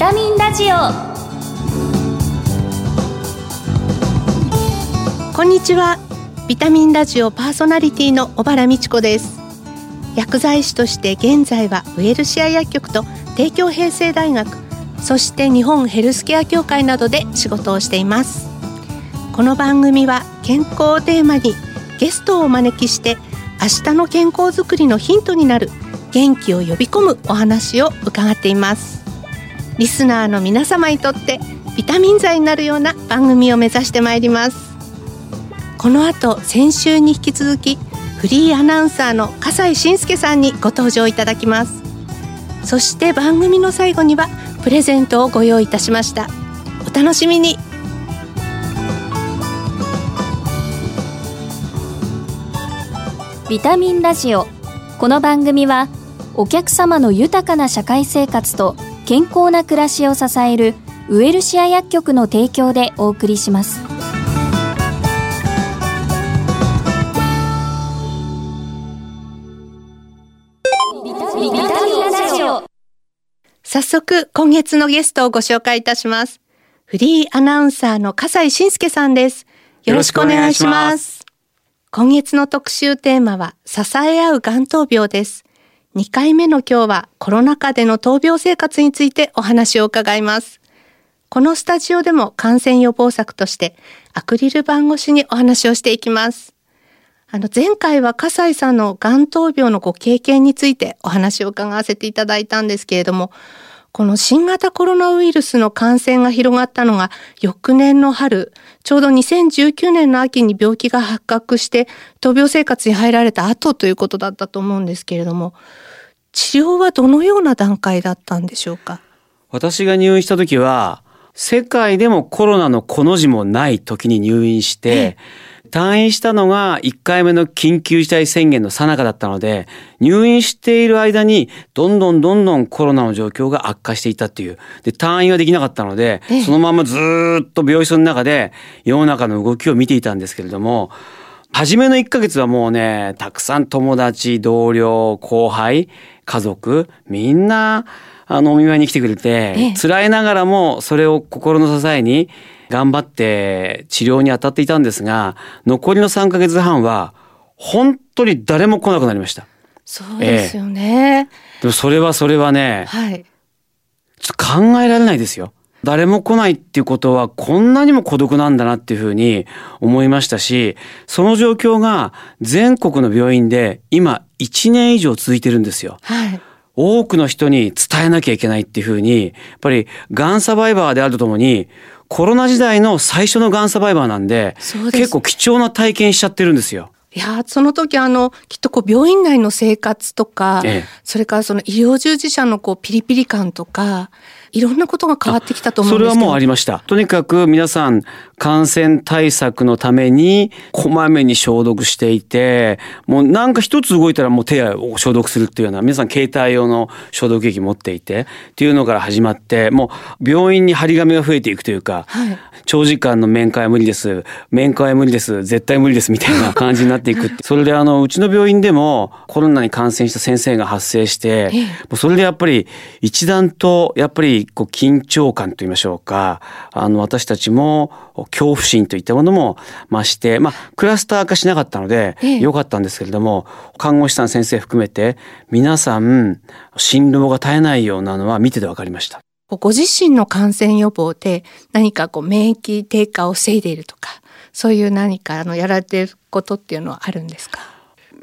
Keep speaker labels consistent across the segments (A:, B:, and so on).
A: タミンラジオ。
B: こんにちは。ビタミンラジオパーソナリティの小原美智子です。薬剤師として現在はウエルシア薬局と帝京平成大学そして日本ヘルスケア協会などで仕事をしています。この番組は健康をテーマにゲストをお招きして明日の健康づくりのヒントになる元気を呼び込むお話を伺っています。リスナーの皆様にとってビタミン剤になるような番組を目指してまいります。この後先週に引き続きフリーアナウンサーの笠井信介さんにご登場いただきます。そして番組の最後にはプレゼントをご用意いたしました。お楽しみに。
A: ビタミンラジオ。この番組はお客様の豊かな社会生活と健康な暮らしを支えるウエルシア薬局の提供でお送りします。ビタミンラジオ。
B: 早速今月のゲストをご紹介いたします。フリーアナウンサーの笠井信介さんです。よろしくお願いします。今月の特集テーマは支え合うがん闘病です2回目の今日はコロナ禍での闘病生活についてお話を伺います。このスタジオでも感染予防策としてアクリル板越しにお話をしていきます。あの前回は笠井さんのがん闘病のご経験についてお話を伺わせていただいたんですけれどもこの新型コロナウイルスの感染が広がったのが翌年の春、ちょうど2019年の秋に病気が発覚して闘病生活に入られた後ということだったと思うんですけれども、治療はどのような段階だったんでしょうか？
C: 私が入院した時は、世界でもコロナのこの字もない時に入院して、退院したのが1回目の緊急事態宣言の最中だったので、入院している間にどんどんどんどんコロナの状況が悪化していたっていう。で、退院はできなかったので、そのままずっと病室の中で世の中の動きを見ていたんですけれども、初めの1ヶ月はもうね、たくさん友達、同僚、後輩、家族、みんな、あの、お見舞いに来てくれて、辛いながらもそれを心の支えに、頑張って治療に当たっていたんですが、残りの3ヶ月半は、本当に誰も来なくなりました。
B: そうですよね。
C: ええ、でもそれはそれはね、
B: はい。
C: 考えられないですよ。誰も来ないっていうことはこんなにも孤独なんだなっていうふうに思いましたし、その状況が全国の病院で今1年以上続いてるんですよ。
B: はい。
C: 多くの人に伝えなきゃいけないっていうふうに、やっぱりがんサバイバーであるとともに、コロナ時代の最初のがんサバイバーなんで、結構貴重な体験しちゃってるんですよ。
B: いやその時あのきっとこう病院内の生活とか、
C: ええ
B: それからその医療従事者のこうピリピリ感とかいろんなことが変わってきたと思うんですけど
C: それはもうありました。とにかく皆さん感染対策のためにこまめに消毒していて、もうなんか一つ動いたらもう手を消毒するっていうような、皆さん携帯用の消毒液持っていてっていうのから始まって、もう病院に張り紙が増えていくというか、
B: はい
C: 長時間の面会は無理です。面会は無理です。絶対無理です。みたいな感じになっていく。それであの、うちの病院でもコロナに感染した先生が発生して、
B: ええ
C: もうそれでやっぱり一段とやっぱりこう緊張感と言いましょうか、あの私たちも恐怖心といったものも増して、まあクラスター化しなかったので
B: ええ
C: 良かったんですけれども、看護師さん先生含めて皆さん心労が絶えないようなのは見てて分かりました。
B: ご自身の感染予防で何かこう免疫低下を防いでいるとかそういう何かあのやられていることっていうのはあるんですか？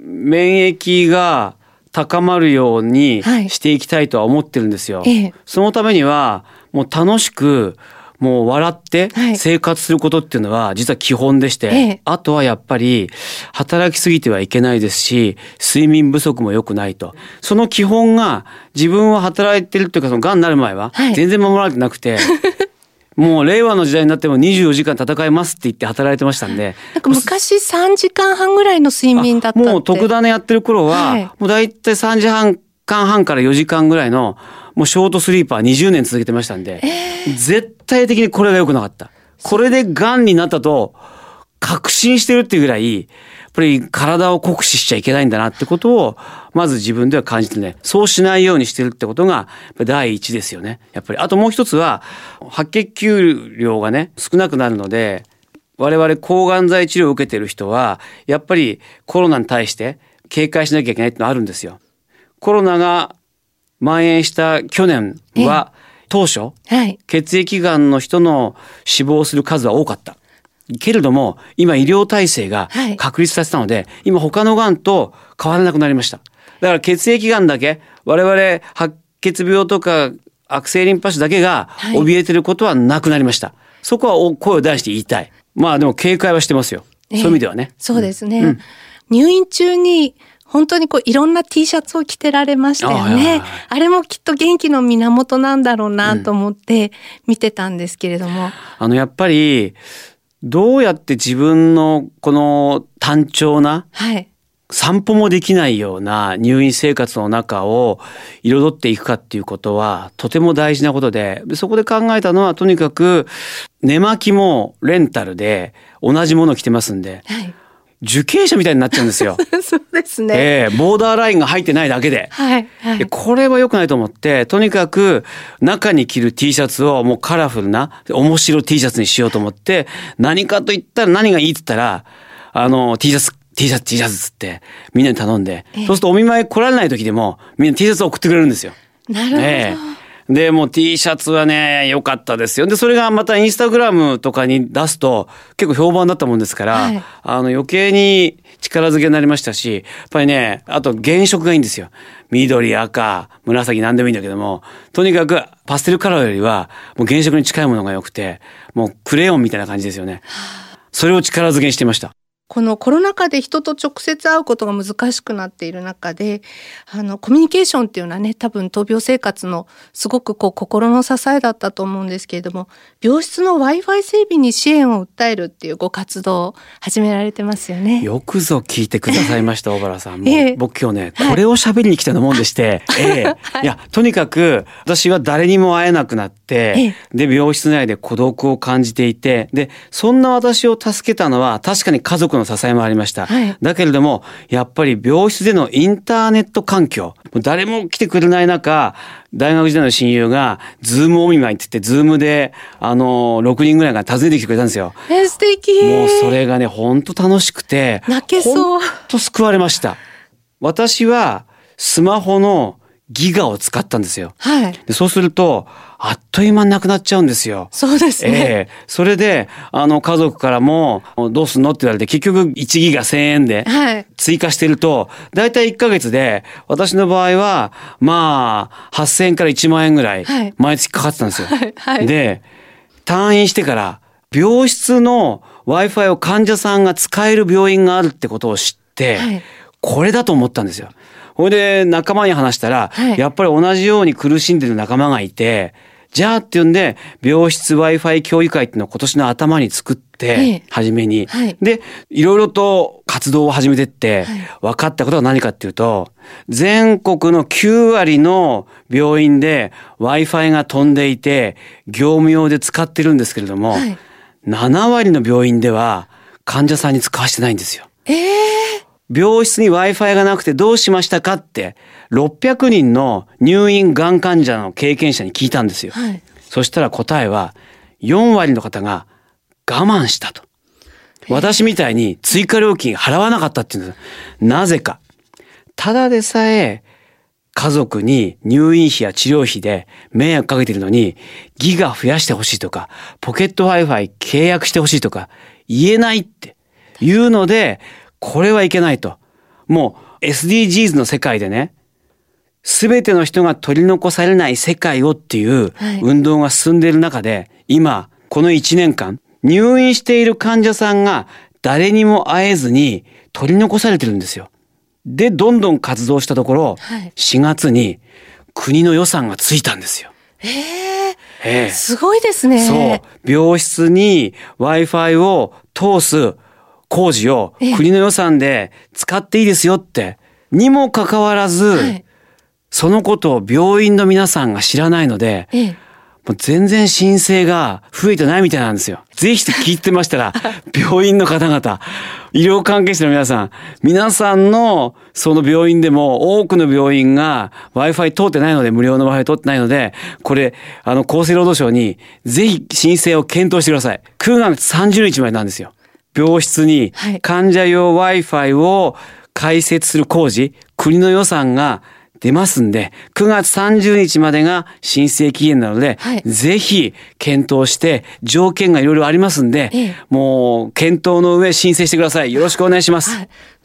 C: 免疫が高まるように
B: はい
C: していきたいとは思ってるんですよ。
B: ええ
C: そのためにはもう楽しくもう笑って
B: はい。
C: 生活することっていうのは実は基本でして、
B: ええ。
C: あとはやっぱり働きすぎてはいけないですし睡眠不足も良くないと。その基本が自分は働いてるっていうかその癌になる前は
B: はい。
C: 全然守られてなくて、もう令和の時代になっても24時間戦えますって言って働いてましたんで
B: なんか昔3時間半ぐらいの睡眠だったって。
C: もう特ダネやってる頃は、
B: はい。
C: もうだいたい3時間半から4時間ぐらいの、もうショートスリーパー20年続けてましたんで、絶対的にこれが良くなかった。これで癌になったと確信してるっていうぐらい、ぱり体を酷使しちゃいけないんだなってことを、まず自分では感じてね、そうしないようにしてるってことが、第一ですよね。やっぱり。あともう一つは、白血球量がね、少なくなるので、我々抗がん剤治療を受けてる人は、やっぱりコロナに対して警戒しなきゃいけないってのあるんですよ。コロナが蔓延した去年は、当初、はい、血液がんの人の死亡する数は多かった。けれども、今医療体制が確立させたので、はい、今他のがんと変わらなくなりました。だから血液がんだけ、我々白血病とか悪性リンパ腫だけが怯えてることはなくなりました。はい、そこは声を出して言いたい。まあでも警戒はしてますよ。そういう意味ではね。
B: そうですね。うん、入院中に本当にこういろんな T シャツを着てられましたよね。あれもきっと元気の源なんだろうなと思って見てたんですけれども。うん、
C: あのやっぱりどうやって自分のこの単調な、はい、散歩もできないような入院生活の中を彩っていくかっていうことはとても大事なことで、そこで考えたのはとにかく寝巻きもレンタルで同じもの着てますんで、はい受刑者みたいになっちゃうんですよ。
B: そうですね。
C: えー、ボーダーラインが入ってないだけで。はい、はい、これは良くないと思って、とにかく中に着る T シャツをもうカラフルな面白 T シャツにしようと思って、何かと言ったら何がいいって言ったら、あの T シャツ T シャツ T シャツつってみんなに頼んで、そうするとお見舞い来られない時でもみんな T シャツを送ってくれるんですよ。
B: なるほど。えー
C: で、もう T シャツはね、良かったですよ。で、それがまたインスタグラムとかに出すと結構評判だったもんですから、はい、あの余計に力づけになりましたし、やっぱりね、あと原色がいいんですよ。緑、赤、紫何でもいいんだけども、とにかくパステルカラーよりはもう原色に近いものが良くて、もうクレヨンみたいな感じですよね。それを力づけにしてました。
B: このコロナ禍で人と直接会うことが難しくなっている中で、あの、コミュニケーションっていうのはね、多分闘病生活のすごくこう心の支えだったと思うんですけれども、病室の Wi-Fi 整備に支援を訴えるっていうご活動を始められてますよね。
C: よくぞ聞いてくださいました、小原さん。もえー、僕今日ね、これを喋りに来たようなもんでして、はい、えーはい、いや、とにかく私は誰にも会えなくなって、えー、で、病室内で孤独を感じていて、で、そんな私を助けたのは確かに家族の支えもありました。はい、だけれども、やっぱり病室でのインターネット環境、誰も来てくれない中、大学時代の親友が、 Zoom お見舞いって言って、 Zoom で、あの、6人ぐらいが訪ねてきてくれたんですよ。
B: え、素敵
C: もうそれがね、本当楽しくて、
B: 泣けそう。本
C: 当救われました。私は、スマホのギガを使ったんですよ。はい。でそうすると、あっという間になくなっちゃうんですよ。
B: そうですね。え
C: えー、それで、あの、家族からも、どうすんのって言われて、結局1ギガ1000円で、追加してると、だいたい1ヶ月で、私の場合は、まあ、8000円から1万円ぐらい、毎月かかってたんですよ。はい。はい、で、退院してから、病室の Wi-Fi を患者さんが使える病院があるってことを知って、はい、これだと思ったんですよ。ほいで仲間に話したら、はい、やっぱり同じように苦しんでる仲間がいて、じゃあって言うんで、病室 Wi-Fi 協議会っていうのを今年の頭に作って、初めに、はい。で、いろいろと活動を始めてって、分かったことは何かっていうと、全国の9割の病院で Wi-Fi が飛んでいて、業務用で使ってるんですけれども、はい、7割の病院では患者さんに使わせてないんですよ。
B: えー
C: 病室に Wi-Fi がなくてどうしましたかって600人の入院がん患者の経験者に聞いたんですよ。はい、そしたら答えは4割の方が我慢したと。私みたいに追加料金払わなかったっていうんです。なぜか。ただでさえ家族に入院費や治療費で迷惑かけてるのにギガ増やしてほしいとか、ポケット Wi-Fi 契約してほしいとか言えないっていうので、これはいけないと。もう SDGs の世界でね、すべての人が取り残されない世界をっていう運動が進んでいる中で、今、この1年間、入院している患者さんが誰にも会えずに取り残されてるんですよ。で、どんどん活動したところ、はい、4月に国の予算がついたんですよ。
B: えええー、すごいですね。
C: そう。病室に Wi-Fi を通す工事を国の予算で使っていいですよって、にもかかわらず、はい、そのことを病院の皆さんが知らないので、もう全然申請が増えてないみたいなんですよ。ぜひと聞いてましたら、病院の方々、医療関係者の皆さん、皆さんのその病院でも多くの病院が Wi-Fi 通ってないので、無料の Wi-Fi 通ってないので、これ、あの、厚生労働省にぜひ申請を検討してください。9月30日までなんですよ。病室に患者用 Wi-Fi を開設する工事、国の予算が出ますんで、9月30日までが申請期限なので、はい、ぜひ検討して、条件がいろいろありますんで、ええ、もう検討の上申請してください。よろしくお願いします。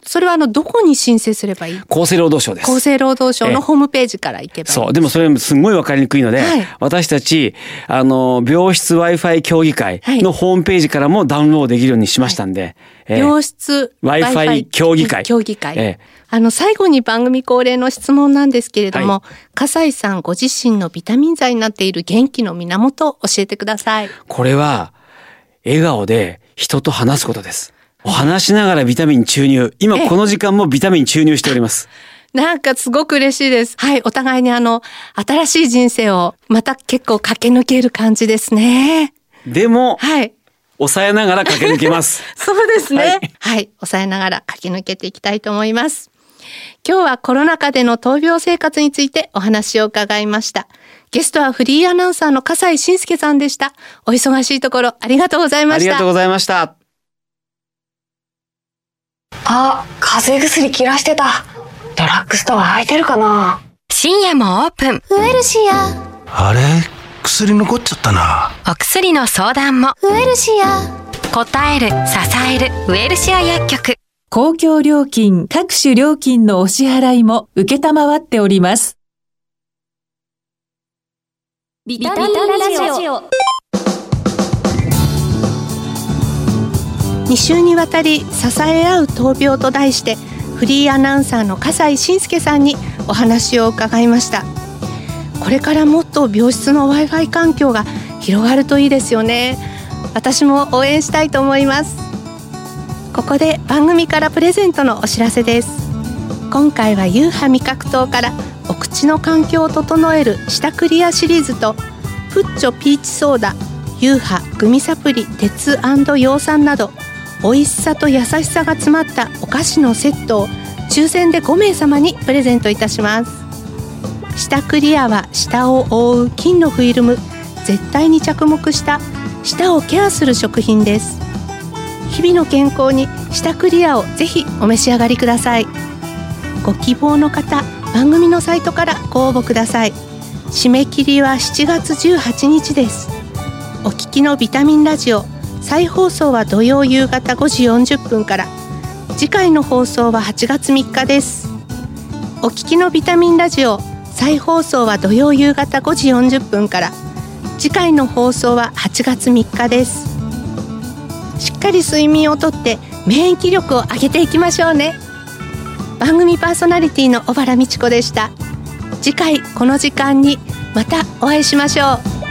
C: はい
B: それはあのどこに申請すればいい？
C: 厚生労働省です。
B: 厚生労働省のホームページから行けば
C: そう。でもそれすごいわかりにくいので、はい、私たち、あの、病室 Wi-Fi 協議会のホームページからもダウンロードできるようにしましたんで。
B: はい、病室
C: Wi-Fi 協議会。
B: 協議会。えあの、最後に番組恒例の質問なんですけれども、はい、笠井さんご自身のビタミン剤になっている元気の源を教えてください。
C: これは、笑顔で人と話すことです。話しながらビタミン注入。今この時間もビタミン注入しております。
B: なんかすごく嬉しいです。はい、お互いにあの、新しい人生をまた結構駆け抜ける感じですね。
C: でも、はい。抑えながら駆け抜けます。
B: そうですね、はい。はい。抑えながら駆け抜けていきたいと思います。今日はコロナ禍での闘病生活についてお話を伺いました。ゲストはフリーアナウンサーの笠井信介さんでした。お忙しいところありがとうございました。あり
C: がとうございました。
D: あ、風邪薬切らしてた。ドラッグストア空いてるかな
E: 深夜もオープン。
F: ウエルシア。
G: あれ？薬残っちゃったな。
E: お薬の相談も。
F: ウエルシア。
E: 答える、支える、ウエルシア薬局。
H: 公共料金、各種料金のお支払いも受けたまわっております。
A: ビタミンラジオ。
B: 2週にわたり支え合う闘病と題してフリーアナウンサーの笠井信介さんにお話を伺いました。これからもっと病室の Wi-Fi 環境が広がるといいですよね。私も応援したいと思います。ここで番組からプレゼントのお知らせです。今回はユーハ味覚糖からお口の環境を整える舌クリアシリーズとプッチョピーチソーダユーハグミサプリ鉄葉酸など美味しさと優しさが詰まったお菓子のセットを抽選で5名様にプレゼントいたします。舌クリアは舌を覆う金のフィルム。絶対に着目した舌をケアする食品です。日々の健康に舌クリアをぜひお召し上がりください。ご希望の方番組のサイトからご応募ください。締め切りは7月18日です。お聞きのビタミンラジオ再放送は土曜夕方5時40分から。次回の放送は8月3日です。お聞きのビタミンラジオ再放送は土曜夕方5時40分から。次回の放送は8月3日です。しっかり睡眠をとって免疫力を上げていきましょうね。番組パーソナリティの小原美智子でした。次回この時間にまたお会いしましょ
A: う。